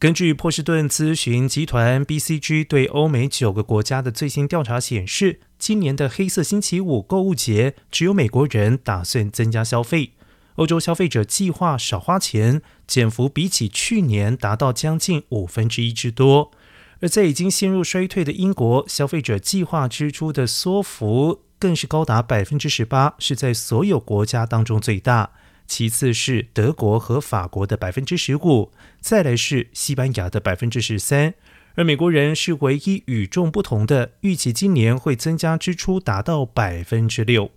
根据波士顿咨询集团 BCG 对欧美九个国家的最新调查显示，今年的黑色星期五购物节，只有美国人打算增加消费。欧洲消费者计划少花钱，减幅比起去年达到将近五分之一之多。而在已经陷入衰退的英国，消费者计划支出的缩幅更是高达百分之十八，是在所有国家当中最大。其次是德国和法国的百分之十五，再来是西班牙的百分之十三，而美国人是唯一与众不同的，预计今年会增加支出达到百分之六。